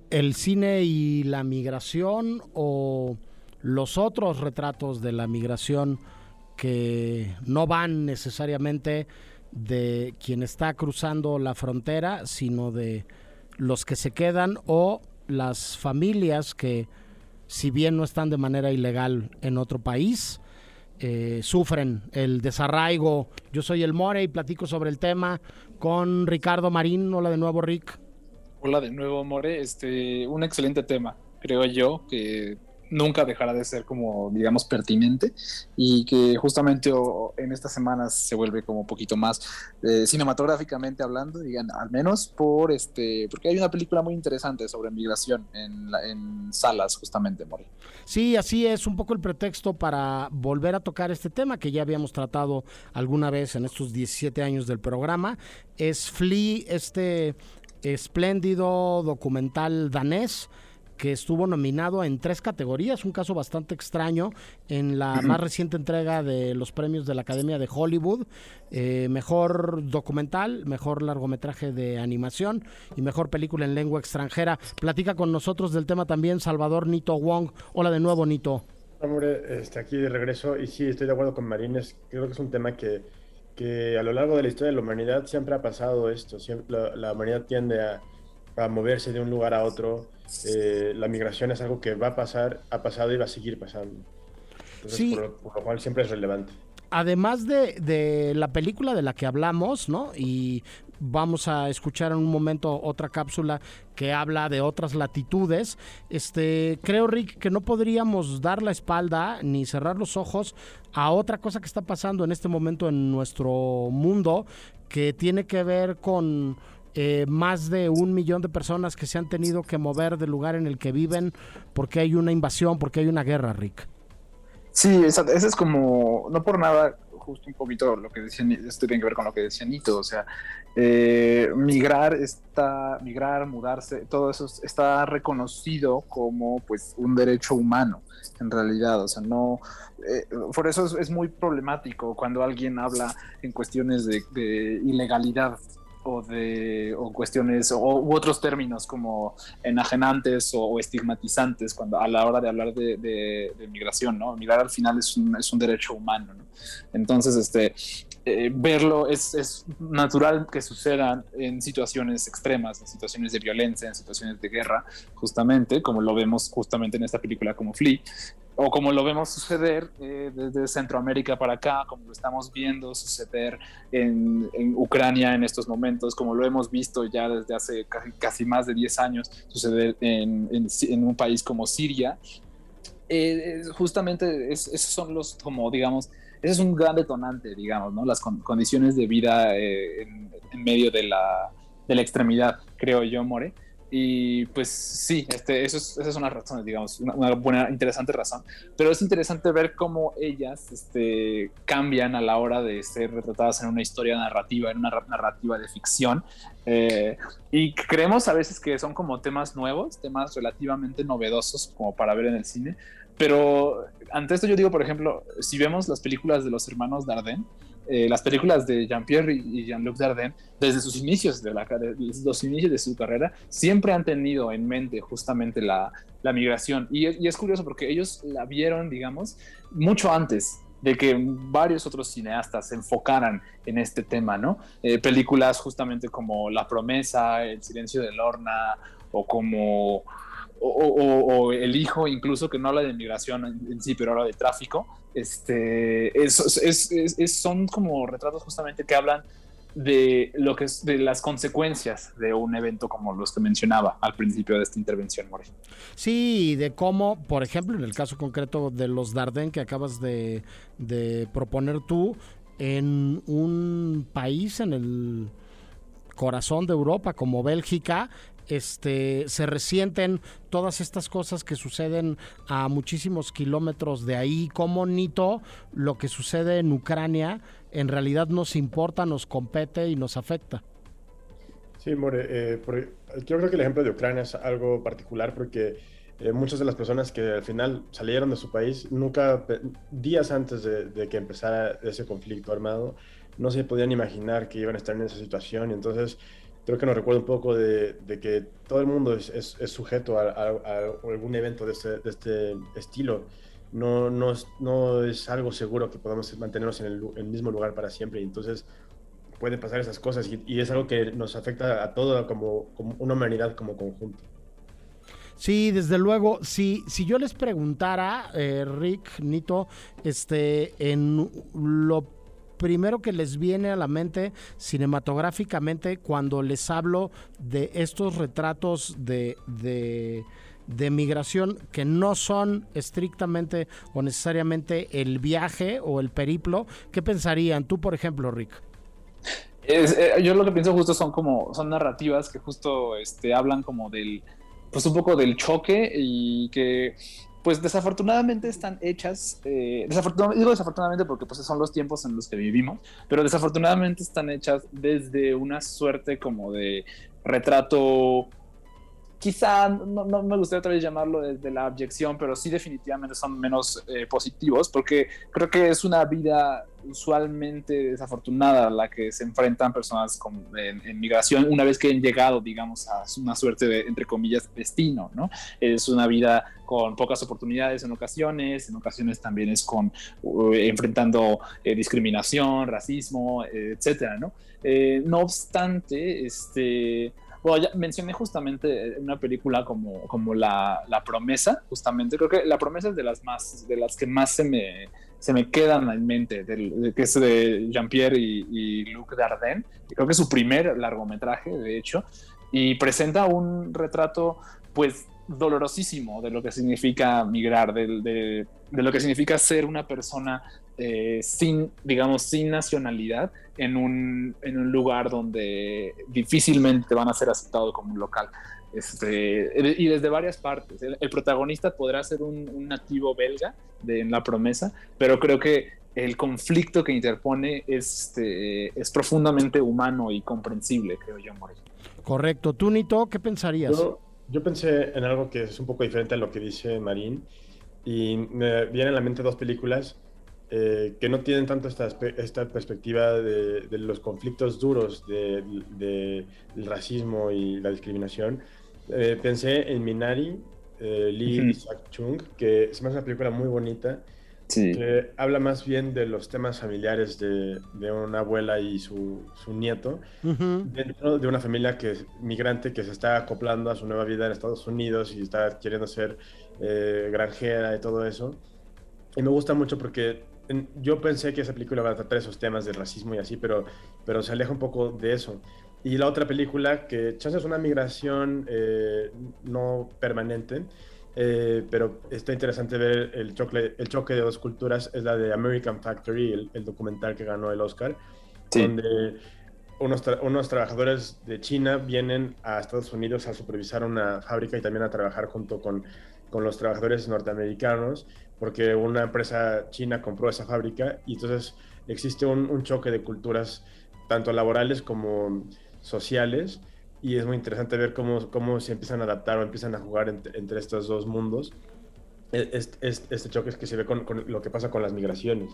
el cine y la migración o los otros retratos de la migración que no van necesariamente de quien está cruzando la frontera, sino de los que se quedan o las familias que, si bien no están de manera ilegal en otro país, eh, sufren el desarraigo. Yo soy el More y platico sobre el tema con Ricardo Marín. Hola de nuevo, Rick. Hola de nuevo, More. Este, un excelente tema, creo yo, que nunca dejará de ser como, digamos, pertinente y que justamente en estas semanas se vuelve como un poquito más eh, cinematográficamente hablando, digan, al menos por este, porque hay una película muy interesante sobre migración en, en salas, justamente, Mori. Sí, así es un poco el pretexto para volver a tocar este tema que ya habíamos tratado alguna vez en estos 17 años del programa. Es Flea, este espléndido documental danés que estuvo nominado en tres categorías, un caso bastante extraño en la más reciente entrega de los premios de la Academia de Hollywood, eh, mejor documental, mejor largometraje de animación y mejor película en lengua extranjera. Platica con nosotros del tema también Salvador Nito Wong. Hola de nuevo, Nito. Hombre, este, aquí de regreso y sí, estoy de acuerdo con Marines, creo que es un tema que, que a lo largo de la historia de la humanidad siempre ha pasado esto, siempre, la, humanidad tiende a, a moverse de un lugar a otro eh, la migración es algo que va a pasar, ha pasado y va a seguir pasando. Entonces, por, lo cual siempre es relevante. Además de, la película de la que hablamos, ¿no? Y vamos a escuchar en un momento otra cápsula que habla de otras latitudes. Este, creo, Rick, que no podríamos dar la espalda ni cerrar los ojos a otra cosa que está pasando en este momento en nuestro mundo que tiene que ver con eh, más de un millón de personas que se han tenido que mover del lugar en el que viven porque hay una invasión, porque hay una guerra, Rick. Sí, ese es como, no por nada, justo un poquito lo que decía, esto tiene que ver con lo que decía Nito, o sea, eh, migrar está, migrar, mudarse, todo eso está reconocido como pues un derecho humano, en realidad, o sea, no, eh, por eso es, muy problemático cuando alguien habla en cuestiones de ilegalidad o de o cuestiones o, u otros términos como enajenantes o, estigmatizantes cuando a la hora de hablar de, migración, ¿no? Migrar al final es un, es un derecho humano, ¿no? Entonces, este, eh, verlo es, es, natural que sucedan en situaciones extremas, en situaciones de violencia, en situaciones de guerra, justamente, como lo vemos justamente en esta película como Flea, o como lo vemos suceder eh, desde Centroamérica para acá, como lo estamos viendo suceder en, Ucrania en estos momentos, como lo hemos visto ya desde hace casi, más de 10 años suceder en, un país como Siria. Eh, justamente esos son los, como digamos, ese es un gran detonante, digamos, ¿no? Las condiciones de vida eh, en, medio de la, de la extremidad, creo yo, More. Y pues sí, este, es, esa es una razón, digamos, una, buena, interesante razón. Pero es interesante ver cómo ellas este, cambian a la hora de ser retratadas en una historia narrativa, en una narrativa de ficción. Eh, y creemos a veces que son como temas nuevos, temas relativamente novedosos como para ver en el cine. Pero ante esto yo digo, por ejemplo, si vemos las películas de los hermanos Dardenne, eh, las películas de Jean-Pierre y Jean-Luc Dardenne, desde sus inicios de, la, los inicios de su carrera, siempre han tenido en mente justamente la, la migración. Y, es curioso porque ellos la vieron, digamos, mucho antes de que varios otros cineastas se enfocaran en este tema, ¿no? Eh, películas justamente como La promesa, El silencio de Lorna o como o, El hijo incluso que no habla de migración en sí, pero habla de tráfico, este, es, son como retratos justamente que hablan de lo que es de las consecuencias de un evento como los que mencionaba al principio de esta intervención, More. Sí, de cómo, por ejemplo, en el caso concreto de los Darden que acabas de, de proponer tú, en un país en el corazón de Europa como Bélgica, este, se resienten todas estas cosas que suceden a muchísimos kilómetros de ahí, como Nito, lo que sucede en Ucrania en realidad nos importa, nos compete y nos afecta. Sí, More, eh, yo creo que el ejemplo de Ucrania es algo particular porque eh, muchas de las personas que al final salieron de su país, nunca, días antes de, de, que empezara ese conflicto armado, no se podían imaginar que iban a estar en esa situación. Y entonces creo que nos recuerda un poco de, que todo el mundo es, sujeto a, algún evento de este, este estilo. No, es, algo seguro que podamos mantenernos en el, mismo lugar para siempre. Y entonces pueden pasar esas cosas y, es algo que nos afecta a todo como, una humanidad como conjunto. Sí, desde luego. Si, si yo les preguntara, eh, Rick, Nito, este, en lo primero que les viene a la mente cinematográficamente cuando les hablo de estos retratos de, de, de migración que no son estrictamente o necesariamente el viaje o el periplo, ¿qué pensarían? Tú, por ejemplo, Rick. Eh, yo lo que pienso justo son como, son narrativas que justo este, hablan como del, pues un poco del choque y que pues desafortunadamente están hechas, eh, desafortunadamente, digo desafortunadamente porque pues son los tiempos en los que vivimos, pero desafortunadamente están hechas desde una suerte como de retrato quizá no, me gustaría otra vez llamarlo desde la abyección, pero sí definitivamente son menos eh, positivos, porque creo que es una vida usualmente desafortunada la que se enfrentan personas en, migración una vez que han llegado, digamos, a una suerte de, entre comillas, destino, ¿no? Es una vida con pocas oportunidades en ocasiones, en ocasiones también es con uh, enfrentando eh, discriminación, racismo, eh, etcétera, ¿no? no obstante, este bueno, ya mencioné justamente una película como, como la, la, Promesa, justamente. Creo que La Promesa es de las más, de las que más se me, se me quedan en mente, del, que es de Jean-Pierre y, y, Luc Dardenne. Creo que es su primer largometraje, de hecho, y presenta un retrato, pues, dolorosísimo de lo que significa migrar, de, de, de lo que significa ser una persona eh, sin, digamos, sin nacionalidad en un, en un lugar donde difícilmente van a ser aceptados como un local. Este, y desde varias partes. El, protagonista podrá ser un, nativo belga de, en La Promesa, pero creo que el conflicto que interpone es, este, es profundamente humano y comprensible, creo yo, Morel. Correcto. ¿Tú, Nito, qué pensarías? Yo, yo, pensé en algo que es un poco diferente a lo que dice Marín y me vienen a la mente dos películas eh, que no tienen tanto esta, esta perspectiva de, los conflictos duros del de, racismo y la discriminación. Eh, pensé en Minari, eh, Lee Isaac Chung, que es una película muy bonita, que habla más bien de los temas familiares de, de una abuela y su, su nieto, dentro de una familia que es migrante que se está acoplando a su nueva vida en Estados Unidos y está queriendo ser granjera y todo eso. Y me gusta mucho porque yo pensé que esa película iba a tratar esos temas de racismo y así, pero, pero se aleja un poco de eso. Y la otra película, que chance es una migración eh, no permanente, eh, pero está interesante ver el choque, el choque de dos culturas, es la de American Factory, el, documental que ganó el Oscar, donde unos, unos trabajadores de China vienen a Estados Unidos a supervisar una fábrica y también a trabajar junto con, con los trabajadores norteamericanos porque una empresa china compró esa fábrica y entonces existe un, choque de culturas, tanto laborales como sociales, y es muy interesante ver cómo, cómo se empiezan a adaptar o empiezan a jugar entre, estos dos mundos. E, este, este, choque es que se ve con, lo que pasa con las migraciones.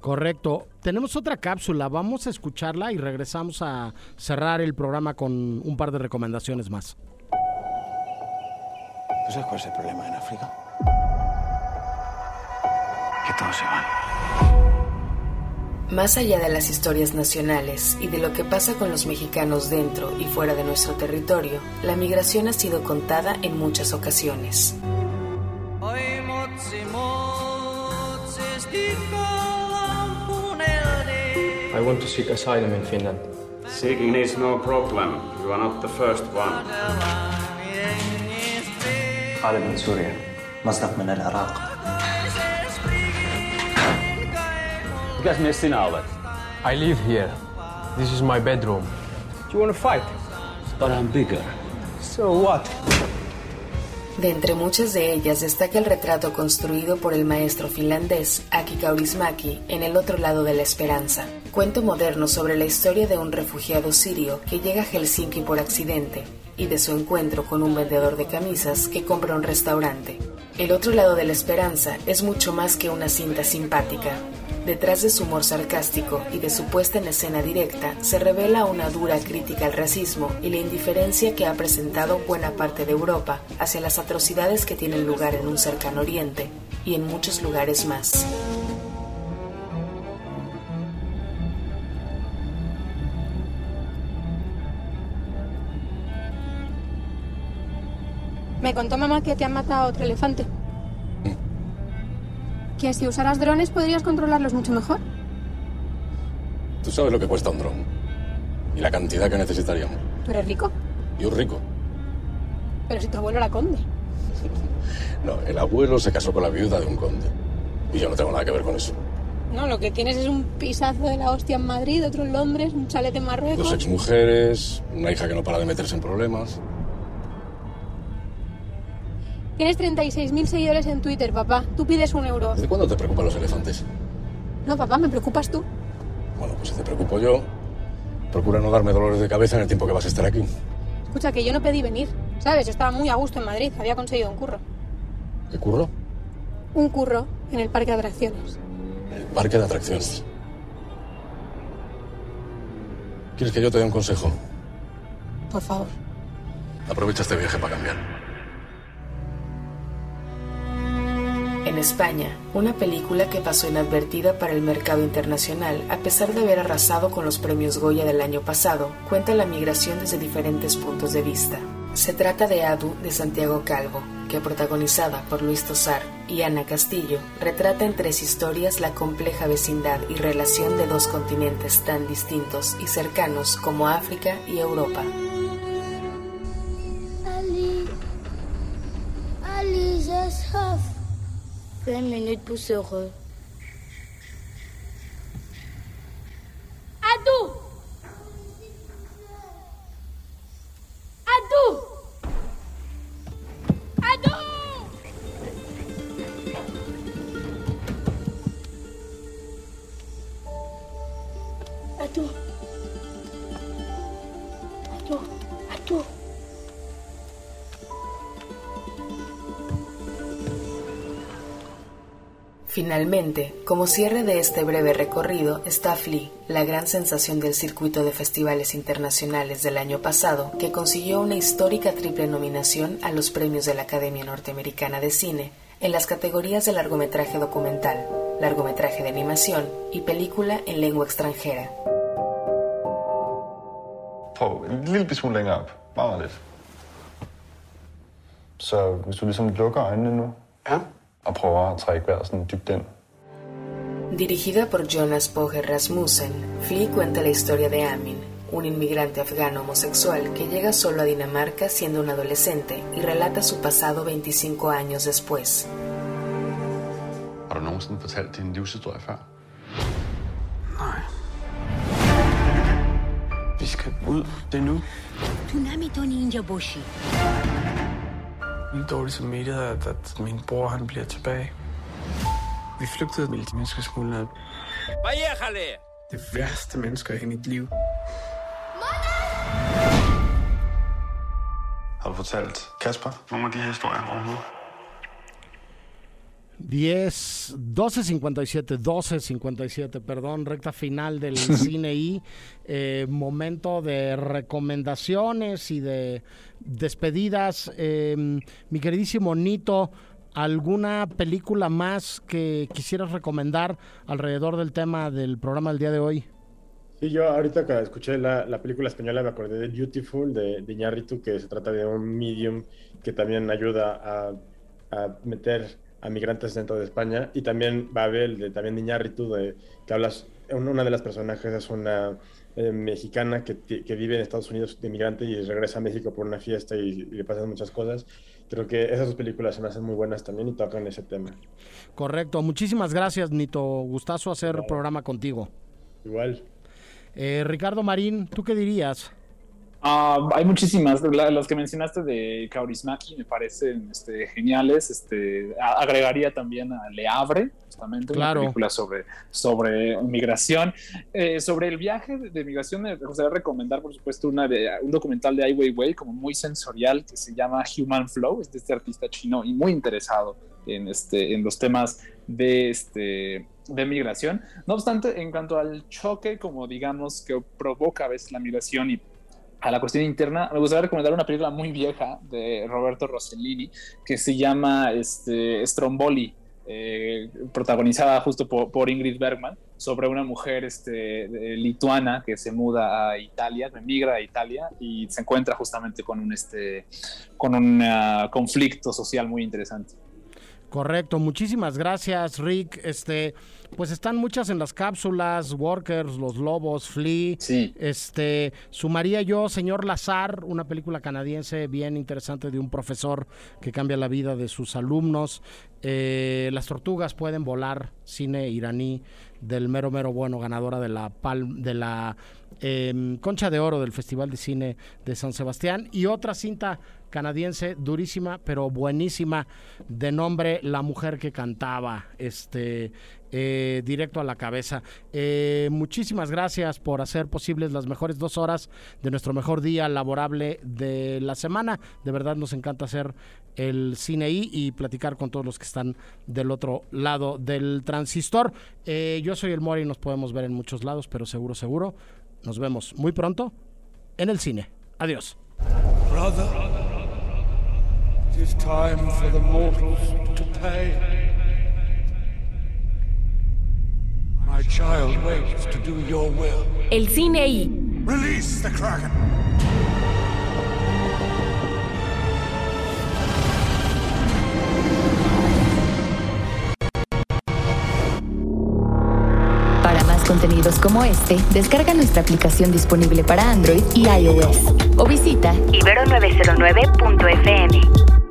Correcto. Tenemos otra cápsula, vamos a escucharla y regresamos a cerrar el programa con un par de recomendaciones más. ¿Tú sabes cuál es el problema en África? que todos se van. Más allá de las historias nacionales y de lo que pasa con los mexicanos dentro y fuera de nuestro territorio, la migración ha sido contada en muchas ocasiones. I want to seek asylum in Finland. Seeking is no problem. You are not the first one. خالد من سوريا مصدق من العراق I live here. This is my bedroom. Do you want to fight? But I'm bigger. So what? De entre muchas de ellas destaca el retrato construido por el maestro finlandés Aki Kaurismäki en El otro lado de la esperanza, cuento moderno sobre la historia de un refugiado sirio que llega a Helsinki por accidente y de su encuentro con un vendedor de camisas que compra un restaurante. El otro lado de la esperanza es mucho más que una cinta simpática. Detrás de su humor sarcástico y de su puesta en escena directa se revela una dura crítica al racismo y la indiferencia que ha presentado buena parte de Europa hacia las atrocidades que tienen lugar en un cercano oriente y en muchos lugares más. Me contó mamá que te han matado otro elefante. Que si usaras drones podrías controlarlos mucho mejor. Tú sabes lo que cuesta un dron. Y la cantidad que necesitaríamos. ¿Tú eres rico? Y un rico. Pero si tu abuelo era conde. No, el abuelo se casó con la viuda de un conde. Y yo no tengo nada que ver con eso. No, lo que tienes es un pisazo de la hostia en Madrid, otro en Londres, un chalet en Marruecos. Dos exmujeres, una hija que no para de meterse en problemas. Tienes 36.000 seguidores en Twitter, papá. Tú pides un euro. ¿Desde cuándo te preocupan los elefantes? No, papá, me preocupas tú. Bueno, pues si te preocupo yo, procura no darme dolores de cabeza en el tiempo que vas a estar aquí. Escucha, que yo no pedí venir. ¿Sabes? Yo estaba muy a gusto en Madrid. Había conseguido un curro. ¿Qué curro? Un curro en el parque de atracciones. El parque de atracciones. ¿Quieres que yo te dé un consejo? Por favor. Aprovecha este viaje para cambiar. En España, una película que pasó inadvertida para el mercado internacional, a pesar de haber arrasado con los premios Goya del año pasado, cuenta la migración desde diferentes puntos de vista. Se trata de Adu de Santiago Calvo, que protagonizada por Luis Tosar y Ana Castillo, retrata en tres historias la compleja vecindad y relación de dos continentes tan distintos y cercanos como África y Europa. 20 minutes pour se re. Adou Adou Finalmente, como cierre de este breve recorrido, está Flea, la gran sensación del circuito de festivales internacionales del año pasado, que consiguió una histórica triple nominación a los premios de la Academia Norteamericana de Cine en las categorías de largometraje documental, largometraje de animación y película en lengua extranjera. Prøv en lille smule længere op. Meget, meget lidt. Så hvis du ligesom lukker øjnene nu. Ja. Og prøver at trække vejret sådan dybt ind. Dirigida por Jonas Poger Rasmussen, Flea cuenta la historia de Amin, un inmigrante afgano homosexual que llega solo a Dinamarca siendo un adolescente y relata su pasado 25 años después. Har du nogensinde fortalt din livshistorie før? Nej. Vi skal ud. Det er nu. Tsunami Tony Injaboshi. vildt dårlig samvittighed, at, at min bror han bliver tilbage. Vi flygtede med menneskesmuglerne. Det værste mennesker i mit liv. Har du fortalt Kasper nogle af de her historier overhovedet? 10, 12.57, 12.57, perdón, recta final del cine y eh, momento de recomendaciones y de despedidas. Eh, mi queridísimo Nito, ¿alguna película más que quisieras recomendar alrededor del tema del programa del día de hoy? Sí, yo ahorita que escuché la, la película española me acordé de Beautiful de, de Iñárritu, que se trata de un medium que también ayuda a, a meter a migrantes dentro de España. Y también Babel, de, también de Iñárritu, de, que hablas, una de las personajes es una eh, mexicana que, que, vive en Estados Unidos de migrante y regresa a México por una fiesta y, y, le pasan muchas cosas. Creo que esas dos películas se me hacen muy buenas también y tocan ese tema. Correcto. Muchísimas gracias, Nito. Gustazo hacer claro. programa contigo. Igual. Eh, Ricardo Marín, ¿tú qué dirías? Uh, hay muchísimas. La, las que mencionaste de Kaurismäki me parecen este, geniales. Este, a, agregaría también a Le Havre, justamente, claro. una película sobre, sobre migración. Eh, sobre el viaje de, de, migración, me gustaría recomendar, por supuesto, una de, un documental de Ai Weiwei, como muy sensorial, que se llama Human Flow, es de este artista chino y muy interesado en, este, en los temas de, este, de migración. No obstante, en cuanto al choque, como digamos, que provoca a veces la migración y a la cuestión interna, me gustaría recomendar una película muy vieja de Roberto Rossellini que se llama este, Stromboli, eh, protagonizada justo por, Ingrid Bergman. sobre una mujer este, lituana que se muda a Italia, emigra a Italia y se encuentra justamente con un, este, con un ah, conflicto social muy interesante. Correcto, muchísimas gracias, Rick. Este, pues están muchas en las cápsulas, Workers, Los Lobos, Flea. Sí. Este, sumaría yo, Señor Lazar, una película canadiense bien interesante de un profesor que cambia la vida de sus alumnos. Eh, las tortugas pueden volar, cine iraní del mero mero bueno, ganadora de la de la em, Concha de Oro del Festival de Cine de San Sebastián y otra cinta canadiense durísima pero buenísima de nombre La mujer que cantaba este eh, directo a la cabeza. Eh, muchísimas gracias por hacer posibles las mejores dos horas de nuestro mejor día laborable de la semana. De verdad nos encanta hacer el cine y, platicar con todos los que están del otro lado del transistor. Eh, yo soy el Mori nos podemos ver en muchos lados, pero seguro, seguro. Nos vemos muy pronto en el cine. Adiós. El cine y. Release the Kraken. Para más contenidos como este, descarga nuestra aplicación disponible para Android y iOS o visita ibero909.fm.